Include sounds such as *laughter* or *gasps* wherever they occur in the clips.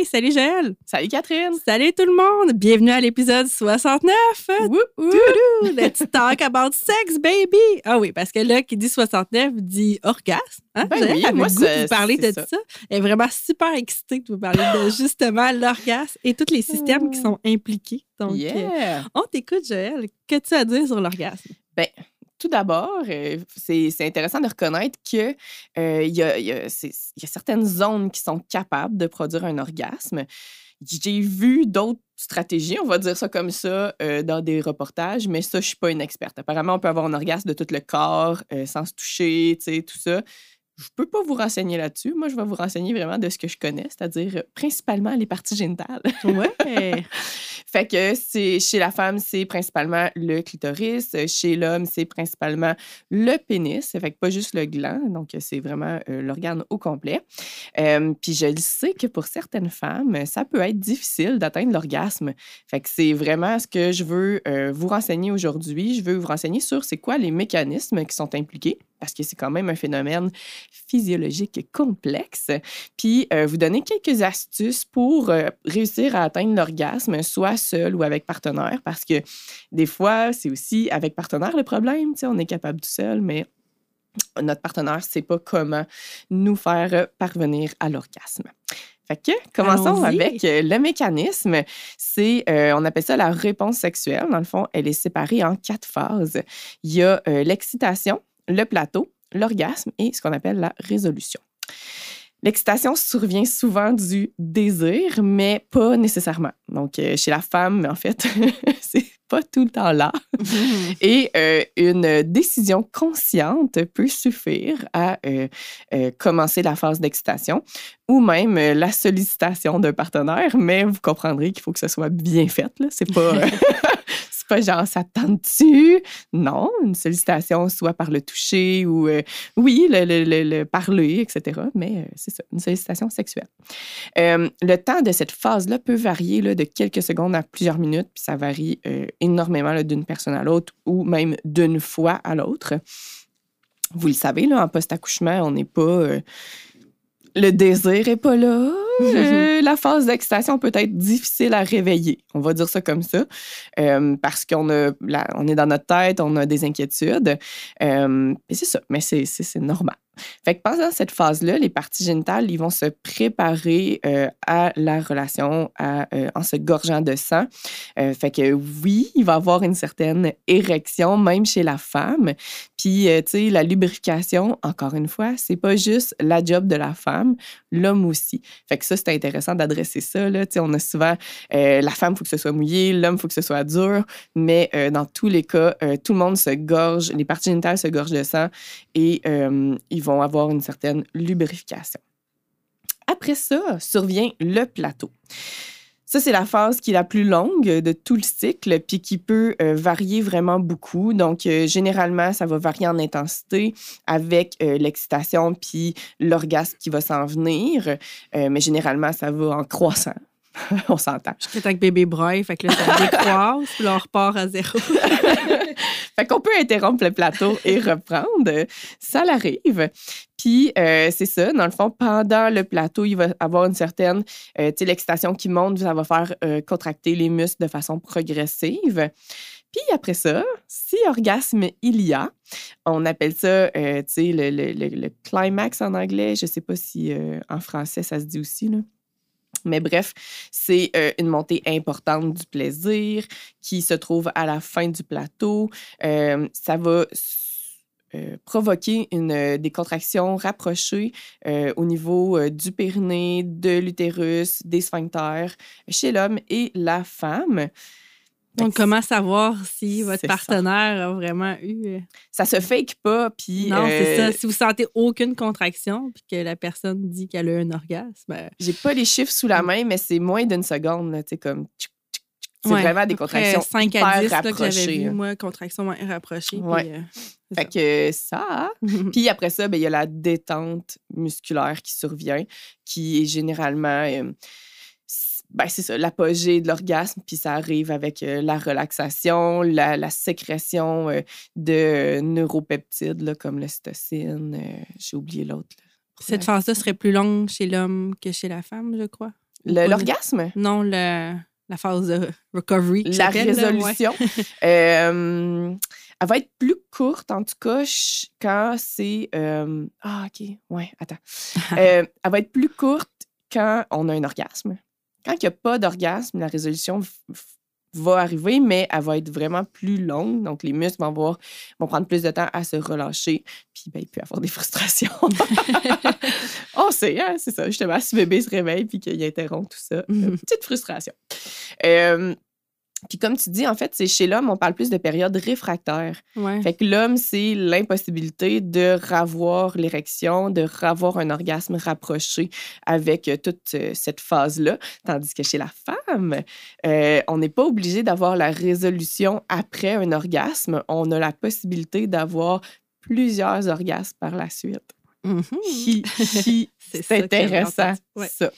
Hey, salut Joël! Salut Catherine! Salut tout le monde! Bienvenue à l'épisode 69! Wouh, wouh. Doudou! Let's talk about sex, baby! Ah oui, parce que là, qui dit 69 dit orgasme. Hein? Ben Joël oui, avait moi, le goût de c'est- vous parler de ça. ça? Elle est vraiment super excitée de vous parler de *gasps* justement l'orgasme et tous les systèmes qui sont impliqués. Donc, euh, yeah! on t'écoute, Joël. Qu'as-tu à dire sur l'orgasme? Tout d'abord, euh, c'est intéressant de reconnaître que euh, y, a, y y a certaines zones qui sont capables de produire un orgasme. J'ai vu d'autres stratégies, on va dire ça comme ça, euh, dans des reportages, mais ça, je suis pas une experte. Apparemment, on peut avoir un orgasme de tout le corps euh, sans se toucher, tout ça. Je peux pas vous renseigner là-dessus. Moi, je vais vous renseigner vraiment de ce que je connais, c'est-à-dire euh, principalement les parties génitales. *laughs* Ouais. Fait que c'est chez la femme, c'est principalement le clitoris. Euh, Chez l'homme, c'est principalement le pénis. Fait que pas juste le gland. Donc, c'est vraiment euh, l'organe au complet. Euh, Puis je sais que pour certaines femmes, ça peut être difficile d'atteindre l'orgasme. Fait que c'est vraiment ce que je veux euh, vous renseigner aujourd'hui. Je veux vous renseigner sur c'est quoi les mécanismes qui sont impliqués parce que c'est quand même un phénomène physiologique complexe. Puis euh, vous donner quelques astuces pour euh, réussir à atteindre l'orgasme, soit seul ou avec partenaire, parce que des fois, c'est aussi avec partenaire le problème. Tu sais, on est capable tout seul, mais notre partenaire ne sait pas comment nous faire parvenir à l'orgasme. Fait que, commençons avec euh, le mécanisme. C'est, euh, on appelle ça la réponse sexuelle. Dans le fond, elle est séparée en quatre phases. Il y a euh, l'excitation, le plateau, l'orgasme et ce qu'on appelle la résolution. L'excitation survient souvent du désir, mais pas nécessairement. Donc, euh, chez la femme, en fait, *laughs* c'est pas tout le temps là. *laughs* Et euh, une décision consciente peut suffire à euh, euh, commencer la phase d'excitation ou même la sollicitation d'un partenaire, mais vous comprendrez qu'il faut que ce soit bien fait. C'est pas, *laughs* genre ça te tente-tu? Non, une sollicitation soit par le toucher ou euh, oui, le, le- le- le parler, etc. Mais euh, c'est ça, une sollicitation sexuelle. Euh, le temps de cette phase-là peut varier là, de quelques secondes à plusieurs minutes, puis ça varie énormément d'une personne à l'autre ou même d'une fois à l'autre. Vous le savez, là, en post-accouchement, on n'est pas. le désir n'est pas là. Euh, la phase d'excitation peut être difficile à réveiller. On va dire ça comme ça. Euh, parce qu'on a on est dans notre tête, on a des inquiétudes. Euh, et c'est ça, mais c'est normal. Fait que pendant cette phase-là, les parties génitales, ils vont se préparer euh, à la relation à, euh, en se gorgeant de sang. Euh, fait que oui, il va y avoir une certaine érection, même chez la femme. Puis, tu sais, la lubrification, encore une fois, c'est pas juste la job de la femme, l'homme aussi. Fait que ça, c'est intéressant d'adresser ça. Là. Tu sais, on a souvent la femme, il faut que ce soit mouillé, l'homme, il faut que ce soit dur. Mais dans tous les cas, tout le monde se gorge, les parties génitales se gorgent de sang et ils vont avoir une certaine lubrification. Après ça, survient le plateau. Ça, c'est la phase qui est la plus longue de tout le cycle, puis qui peut euh, varier vraiment beaucoup. Donc, euh, généralement, ça va varier en intensité avec euh, l'excitation puis l'orgasme qui va s'en venir. Mais généralement, ça va en croissant. *laughs* On s'entend. Jusqu'à temps que bébé broye, fait que là, ça décroise, puis là, on repart à zéro. *laughs* fait qu'on peut interrompre le plateau et reprendre. Ça l'arrive. Puis, euh, c'est ça, dans le fond, pendant le plateau, il va avoir une certaine, euh, tu sais, l'excitation qui monte, ça va faire euh, contracter les muscles de façon progressive. Puis après ça, si orgasme il y a, on appelle ça, tu sais, le, le- le- le climax en anglais. Je ne sais pas si en français ça se dit aussi, là. Mais bref, c'est euh, une montée importante du plaisir qui se trouve à la fin du plateau. Euh, ça va euh, provoquer une, des contractions rapprochées au niveau du périnée, de l'utérus, des sphincters chez l'homme et la femme. Donc, comment savoir si votre ça. partenaire a vraiment eu. euh, Ça se fake pas, puis... Non, c'est euh, ça. Si vous sentez aucune contraction, puis que la personne dit qu'elle a eu un orgasme, ben, J'ai pas les chiffres sous la main, mais c'est moins d'une seconde, là, tu sais, comme... C'est Ouais, vraiment des contractions 5 hyper à 10 là, que j'avais rapprochées. vu, hein. moi, contractions ouais, rapprochées. puis, Ouais. euh, Fait que ça. ça. *laughs* Puis après ça, ben, il y a la détente musculaire qui survient, qui est généralement, euh, ben, c'est ça, l'apogée de l'orgasme, puis ça arrive avec euh, la relaxation, la, la sécrétion euh, de neuropeptides, là, comme l'ocytocine. euh, J'ai oublié l'autre. Cette phase-là serait plus longue chez l'homme que chez la femme, je crois. L'orgasme? Non, le, la phase de recovery. La j'appelle, là, ouais. résolution. *laughs* euh, elle va être plus courte, en tout cas, quand c'est. ah, OK. Ouais, attends. *laughs* Elle va être plus courte quand on a un orgasme. Quand il n'y a pas d'orgasme, la résolution va arriver, mais elle va être vraiment plus longue. Donc, les muscles vont, avoir, vont prendre plus de temps à se relâcher, puis ben, il peut y avoir des *laughs* frustrations. *laughs* on sait, hein, c'est ça. Justement, si bébé se réveille puis qu'il interrompt tout ça, euh, Mhm. petite frustration. Euh, puis comme tu dis, en fait, c'est chez l'homme, on parle plus de période réfractaire. Ouais. Fait que l'homme, c'est l'impossibilité de ravoir l'érection, de ravoir un orgasme rapproché avec euh, toute euh, cette phase-là. Tandis que chez la femme, euh, on n'est pas obligé d'avoir la résolution après un orgasme. On a la possibilité d'avoir plusieurs orgasmes par la suite. Mhm. *laughs* C'est intéressant, ouais. ça.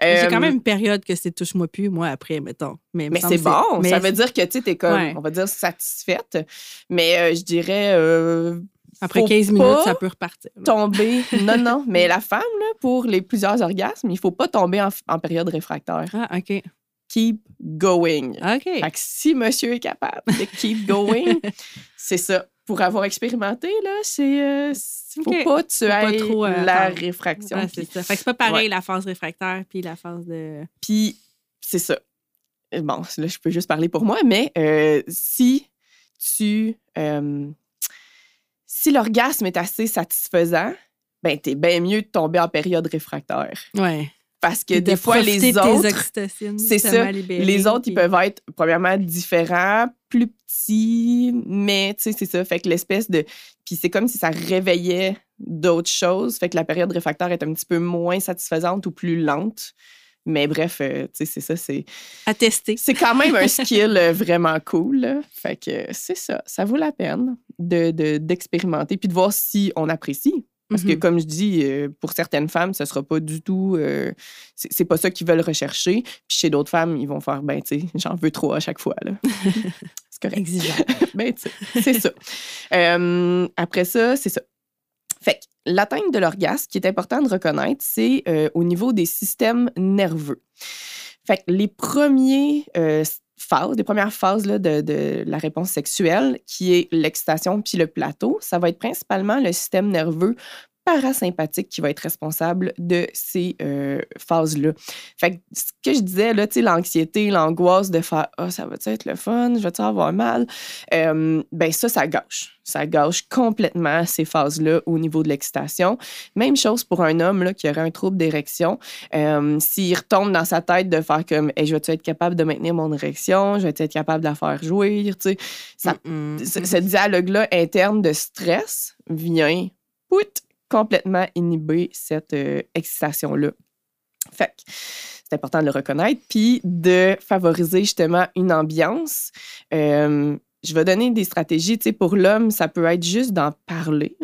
J'ai quand Euh, même une période que c'est touche-moi plus, moi, après, mettons. Mais, c'est bon, mais ça veut dire que tu es comme, Ouais. on va dire, satisfaite. Mais euh, je dirais, euh, Après faut 15 minutes, ça peut repartir. là. tomber. non, non, *laughs* mais la femme, là, pour les plusieurs orgasmes, il faut pas tomber en, en période réfractaire. Ah, OK. Keep going. OK. Fait que si monsieur est capable de keep going, *laughs* c'est ça. Pour avoir expérimenté, là, c'est. euh, faut Ok. pas pas trop, euh, la attendre. réfraction. Ouais, c'est. Fait que c'est pas pareil, Ouais. la phase réfractaire puis la phase de. Puis, c'est ça. Euh, Bon, là, je peux juste parler pour moi, mais euh, si tu. si l'orgasme est assez satisfaisant, ben, t'es bien mieux de tomber en période réfractaire. Ouais. Parce que de des fois, les de autres. c'est ça. Les autres, ils peuvent être, premièrement, différents, plus petits, mais tu sais, c'est ça. Fait que l'espèce de. Puis c'est comme si ça réveillait d'autres choses. Fait que la période réfractaire est un petit peu moins satisfaisante ou plus lente. Mais bref, euh, tu sais, c'est ça. C'est À tester. c'est quand même un *laughs* skill euh, vraiment cool. là. Fait que c'est ça. Ça vaut la peine de- de- d'expérimenter puis de voir si on apprécie. Parce que, Mhm. comme je dis, euh, pour certaines femmes, ce sera pas du tout. euh, c'est pas ça qu'ils veulent rechercher. Puis chez d'autres femmes, ils vont faire, ben, tu sais, *laughs* j'en veux trop à chaque fois. *laughs* c'est correct. Exigeant. *laughs* ben, tu sais, c'est ça. Euh, après ça, c'est ça. Fait que l'atteinte de l'orgasme, ce qui est important de reconnaître, c'est euh, au niveau des systèmes nerveux. Fait que les premiers phases, les premières phases de la réponse sexuelle, qui est l'excitation puis le plateau, ça va être principalement le système nerveux parasympathique qui va être responsable de ces euh, phases-là. Fait que ce que je disais, là, tu sais, l'anxiété, l'angoisse de faire « Ah, ça va être le fun? Je vais-tu avoir mal? Euh, ben ça, ça gâche. Ça gâche complètement ces phases-là au niveau de l'excitation. Même chose pour un homme là, qui aurait un trouble d'érection. Euh, S'il retombe dans sa tête de faire comme hey, Je vais-tu être capable de maintenir mon érection? Je vais être capable de la faire jouir? » Tu sais, ce, ce dialogue-là interne de stress vient pout, complètement inhiber cette euh, excitation-là. Fait que c'est important de le reconnaître, puis de favoriser justement une ambiance. Euh, je vais donner des stratégies. Tu sais, pour l'homme, ça peut être juste d'en parler.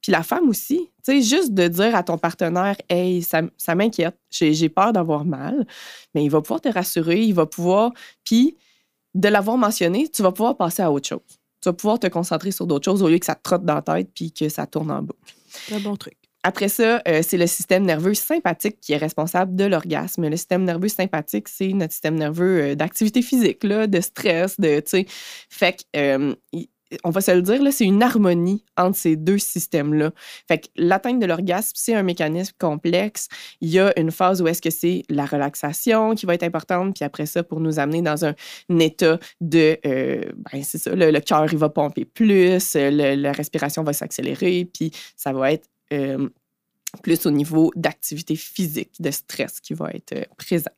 Puis la femme aussi. Tu sais, juste de dire à ton partenaire, hey, ça, ça m'inquiète, j'ai peur d'avoir mal, mais il va pouvoir te rassurer, il va pouvoir. Puis de l'avoir mentionné, tu vas pouvoir passer à autre chose. Tu vas pouvoir te concentrer sur d'autres choses au lieu que ça te trotte dans la tête puis que ça tourne en boucle. Un bon truc. Après ça, euh, c'est le système nerveux sympathique qui est responsable de l'orgasme. Le système nerveux sympathique, c'est notre système nerveux euh, d'activité physique, de stress, de, tu sais. Fait que, euh, on va se le dire, c'est une harmonie entre ces deux systèmes-là. Fait que l'atteinte de l'orgasme, c'est un mécanisme complexe. Il y a une phase où est-ce que c'est la relaxation qui va être importante, puis après ça, pour nous amener dans un, état de, euh, ben, c'est ça, le, cœur, il va pomper plus, la respiration va s'accélérer, puis ça va être euh, plus au niveau d'activité physique, de stress qui va être euh, présent.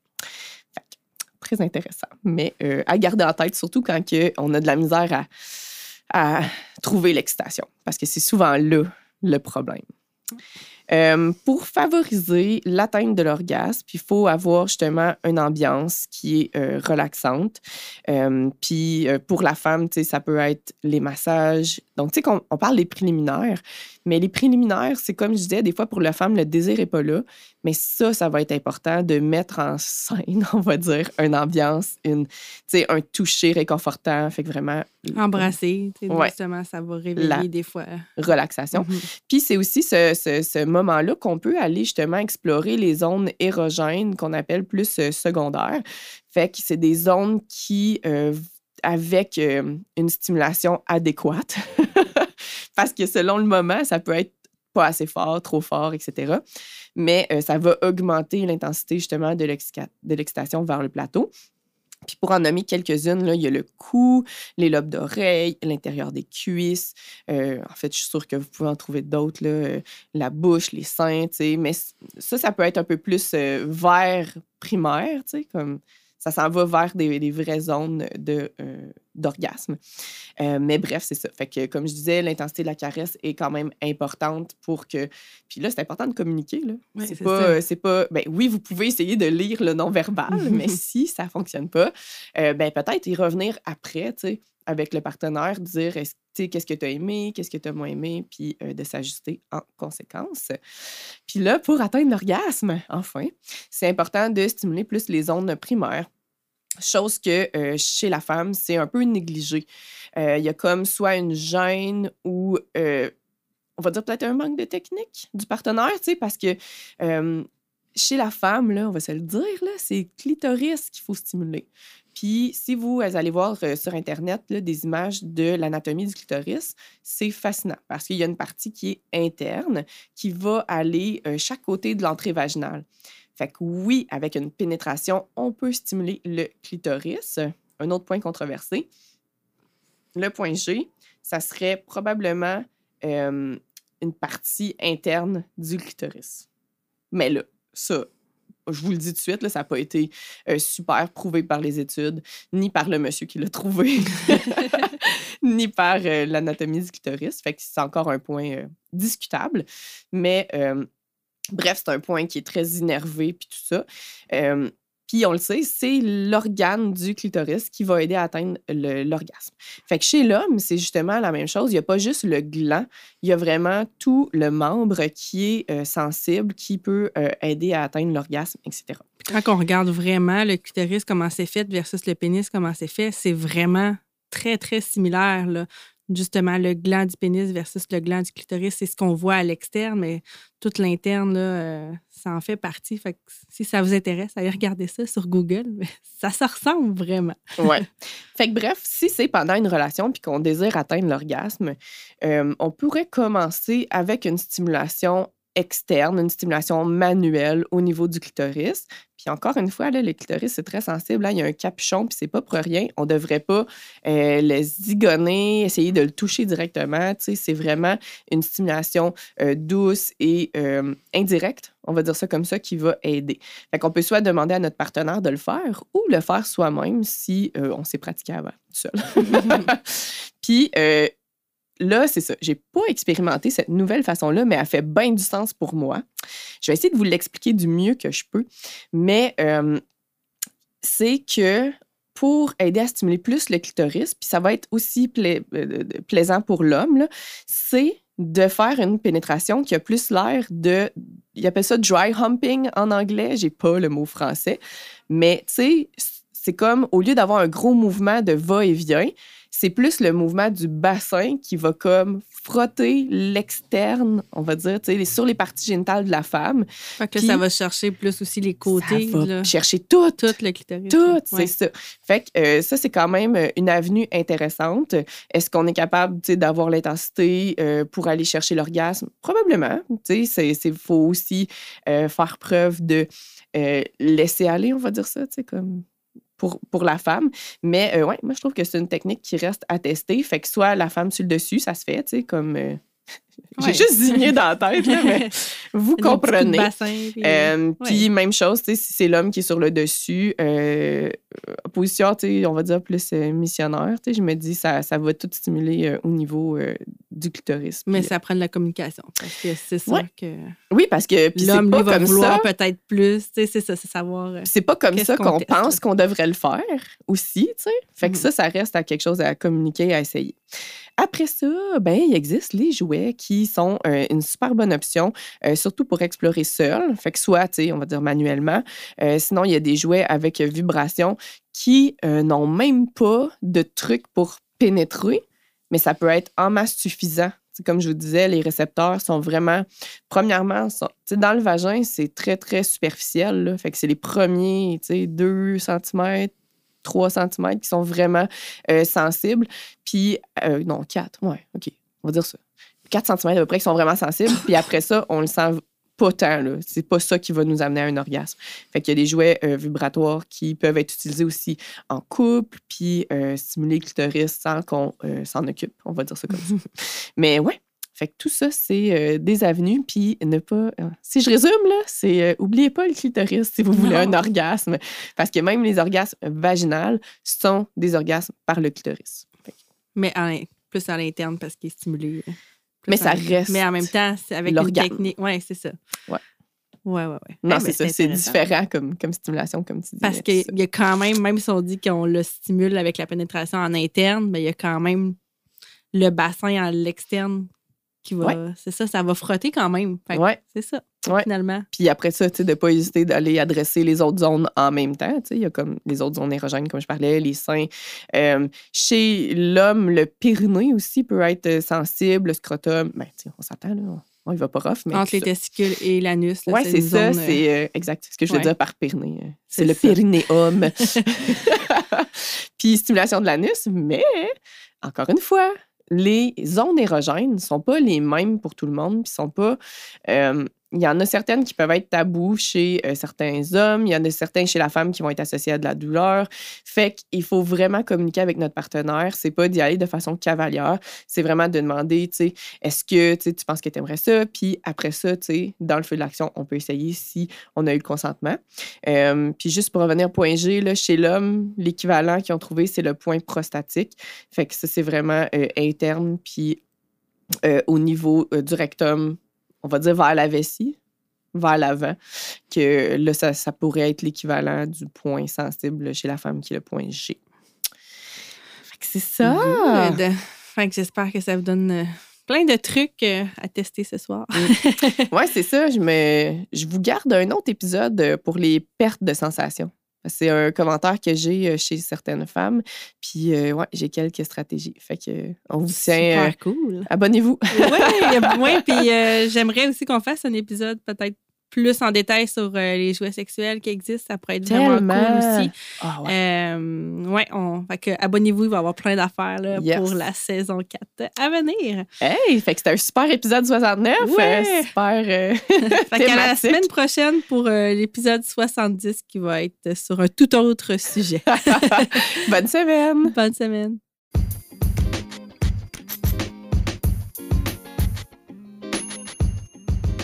Très intéressant. Mais à garder en tête, surtout quand on a de la misère à, à trouver l'excitation, parce que c'est souvent là le problème. Euh, pour favoriser l'atteinte de l'orgasme, il faut avoir justement une ambiance qui est euh, relaxante. Euh, puis pour la femme, ça peut être les massages. Donc, tu sais, on, on parle des préliminaires, mais les préliminaires, c'est comme je disais, des fois pour la femme, le désir n'est pas là. Mais ça, ça va être important de mettre en scène, *laughs* on va dire, une ambiance, une, un toucher réconfortant. Fait que vraiment. Embrasser, justement, ça va réveiller des fois. Relaxation. Mhm. Puis c'est aussi ce, ce, moment-là qu'on peut aller justement explorer les zones érogènes qu'on appelle plus euh, secondaires. Fait que c'est des zones qui, euh, avec euh, une stimulation adéquate, *laughs* parce que selon le moment, ça peut être pas assez fort, trop fort, etc. Mais ça va augmenter l'intensité justement de l'excitation vers le plateau. Puis pour en nommer quelques-unes, il y a le cou, les lobes d'oreille, l'intérieur des cuisses. Euh, en fait, je suis sûre que vous pouvez en trouver d'autres, euh, la bouche, les seins, mais ça, ça peut être un peu plus vert primaire, comme ça s'en va vers des, vraies zones euh, d'orgasme. Euh, mais bref, c'est ça. Fait que, comme je disais, l'intensité de la caresse est quand même importante pour que. Puis là, c'est important de communiquer. Là. c'est, pas, c'est pas. Ben, oui, vous pouvez essayer de lire le non-verbal, *laughs* mais si ça fonctionne pas, euh, ben, peut-être y revenir après, tu sais, avec le partenaire, dire est-ce qu'est-ce que tu as aimé, qu'est-ce que tu as moins aimé, puis de s'ajuster en conséquence. Puis là, pour atteindre l'orgasme, enfin, c'est important de stimuler plus les zones primaires. Chose que chez la femme, c'est un peu négligé. Il y a comme soit une gêne ou, on va dire peut-être un manque de technique du partenaire, tu sais, parce que chez la femme, là, on va se le dire, c'est clitoris qu'il faut stimuler. Puis si vous allez voir sur Internet des images de l'anatomie du clitoris, c'est fascinant parce qu'il y a une partie qui est interne qui va aller chaque côté de l'entrée vaginale. Fait que oui, avec une pénétration, on peut stimuler le clitoris. Un autre point controversé. Le point G, ça serait probablement une partie interne du clitoris. Mais là, ça, je vous le dis tout de suite, là, ça n'a pas été euh, super prouvé par les études, ni par le monsieur qui l'a trouvé, *laughs* *laughs* ni par euh, l'anatomie du clitoris. Fait que c'est encore un point euh, discutable. Mais bref, c'est un point qui est très innervé, puis tout ça. Puis on le sait, c'est l'organe du clitoris qui va aider à atteindre l'orgasme. Fait que chez l'homme, c'est justement la même chose. Il n'y a pas juste le gland, il y a vraiment tout le membre qui est euh, sensible, qui peut euh, aider à atteindre l'orgasme, etc. Quand on regarde vraiment le clitoris, comment c'est fait versus le pénis, comment c'est fait, c'est vraiment très, très similaire. Là justement le gland du pénis versus le gland du clitoris, c'est ce qu'on voit à l'externe, mais tout l'interne, euh, ça en fait partie. Fait que si ça vous intéresse, allez regarder ça sur Google. *laughs* Ça se ressemble vraiment. ouais. *laughs* Fait que bref, si c'est pendant une relation puis qu'on désire atteindre l'orgasme, euh, on pourrait commencer avec une stimulation externe, une stimulation manuelle au niveau du clitoris. Puis encore une fois, là, le clitoris, c'est très sensible. Là, il y a un capuchon, puis c'est pas pour rien. On devrait pas euh, le zigonner, essayer de le toucher directement. C'est vraiment une stimulation euh, douce et euh, indirecte, on va dire ça comme ça, qui va aider. Fait qu'on peut soit demander à notre partenaire de le faire ou le faire soi-même si on s'est pratiqué avant, seul. *laughs* puis là, c'est ça. J'ai pas expérimenté cette nouvelle façon-là, mais elle fait bien du sens pour moi. Je vais essayer de vous l'expliquer du mieux que je peux. Mais euh, c'est que pour aider à stimuler plus le clitoris, puis ça va être aussi euh, plaisant pour l'homme, c'est de faire une pénétration qui a plus l'air de. Il appelle ça dry humping en anglais. J'ai pas le mot français. Mais tu sais, c'est comme au lieu d'avoir un gros mouvement de va-et-vient, c'est plus le mouvement du bassin qui va comme frotter l'externe, on va dire, sur les parties génitales de la femme. Fait que ça va chercher plus aussi les côtés. Ça va chercher tout. Tout le clitoris. Tout, c'est ça. Fait que euh, ça, c'est quand même euh, une avenue intéressante. Est-ce qu'on est capable d'avoir l'intensité euh, pour aller chercher l'orgasme? Probablement. Il faut aussi faire preuve de laisser aller, on va dire ça, comme pour, pour la femme. Mais euh, ouais, moi, je trouve que c'est une technique qui reste à tester. Fait que soit la femme sur le dessus, ça se fait, tu sais, comme. Euh, *laughs* j'ai juste zigné dans la tête, là, mais *laughs* vous comprenez. puis, euh, puis même chose, si c'est l'homme qui est sur le dessus, position, on va dire plus missionnaire, je me dis ça, ça va tout stimuler au niveau du clitoris. Mais ça prend de la communication. Parce que c'est Ouais. que Oui, parce que l'homme, lui, va vouloir ça. peut-être plus. C'est ça, c'est savoir. euh, C'est pas comme ça qu'on pense qu'on devrait le faire aussi, tu sais. Fait que Mhm. ça, ça reste à quelque chose à communiquer, à essayer. Après ça, ben, il existe les jouets qui sont euh, une super bonne option, euh, surtout pour explorer seul. Fait que soit, on va dire manuellement. Euh, sinon, il y a des jouets avec euh, vibration qui euh, n'ont même pas de truc pour pénétrer, mais ça peut être en masse suffisant. Comme je vous disais, les récepteurs sont vraiment, premièrement, dans le vagin, c'est très, très superficiel. Fait que c'est les premiers, tu sais, 2 cm, 3 cm qui sont vraiment euh, sensibles. Puis, euh, non, 4, ouais, OK, on va dire ça. 4 cm à peu près qui sont vraiment sensibles. Puis après ça, on le sent pas tant. C'est pas ça qui va nous amener à un orgasme. Fait qu'il y a des jouets euh, vibratoires qui peuvent être utilisés aussi en couple, puis euh, stimuler le clitoris sans qu'on euh, s'en occupe. On va dire ça comme ça. *laughs* Mais ouais. Fait que tout ça, c'est des avenues, puis ne pas... si je résume, là, c'est... oubliez pas le clitoris si vous voulez un orgasme, parce que même les orgasmes vaginales sont des orgasmes par le clitoris. Mais à plus à l'interne parce qu'il est stimulé. Mais ça reste Mais en même temps, c'est avec une l'organe. technique. Oui, c'est ça. Ouais. Ouais, ouais, ouais. Non, Eh, c'est mais ça, c'est différent comme, comme stimulation, comme tu dis. Parce qu'il y a quand même, même si on dit qu'on le stimule avec la pénétration en interne, ben, il y a quand même le bassin à l'externe qui va. C'est ça, ça va frotter quand même. Ouais. C'est ça, Ouais. finalement. Puis après ça, tu sais, de ne pas hésiter d'aller adresser les autres zones en même temps. Tu sais, il y a comme les autres zones érogènes, comme je parlais, les seins. Euh, chez l'homme, le périnée aussi peut être euh, sensible, le scrotum. Ben, tu sais, on s'entend, là. On, y va pas rough, mais. Entre les testicules et l'anus. Oui, c'est ça. zone, C'est euh, exact. Ce que je veux dire par périnée. C'est le périnéum. *laughs* *laughs* Puis stimulation de l'anus, mais encore une fois, les zones érogènes ne sont pas les mêmes pour tout le monde. Puis sont pas. Il y en a certaines qui peuvent être tabous chez euh, certains hommes, il y en a certains chez la femme qui vont être associés à de la douleur. Fait qu'il faut vraiment communiquer avec notre partenaire. C'est pas d'y aller de façon cavalière. C'est vraiment de demander, tu sais, est-ce que tu penses que tu aimerais ça? Puis après ça, tu sais, dans le feu de l'action, on peut essayer si on a eu le consentement. Euh, puis juste pour revenir au point G, là, chez l'homme, l'équivalent qu'ils ont trouvé, c'est le point prostatique. Fait que ça, c'est vraiment euh, interne. Puis au niveau du rectum, on va dire vers la vessie, vers l'avant, que là, ça, ça pourrait être l'équivalent du point sensible chez la femme qui est le point G. Fait que c'est ça. Good. Fait que j'espère que ça vous donne euh, plein de trucs euh, à tester ce soir. *laughs* Ouais, c'est ça. Je, me... je vous garde un autre épisode euh, pour les pertes de sensations. C'est un commentaire que j'ai euh, chez certaines femmes. Puis, euh, ouais, j'ai quelques stratégies. Fait que, euh, on vous tient. euh, Super cool. Abonnez-vous. Oui, ouais, *laughs* puis euh, j'aimerais aussi qu'on fasse un épisode peut-être plus en détail sur euh, les jouets sexuels qui existent. Ça pourrait être vraiment Tellement. cool aussi. Ah ouais. Euh, ouais, on, fait que abonnez-vous, il va y avoir plein d'affaires là, Yes. pour la saison 4 à venir. Hey, fait que c'était un super épisode 69. Ouais. euh, super. euh, *laughs* Fait qu'à la *laughs* semaine prochaine pour l'épisode 70 qui va être sur un tout autre sujet. *laughs* Bonne semaine. Bonne semaine.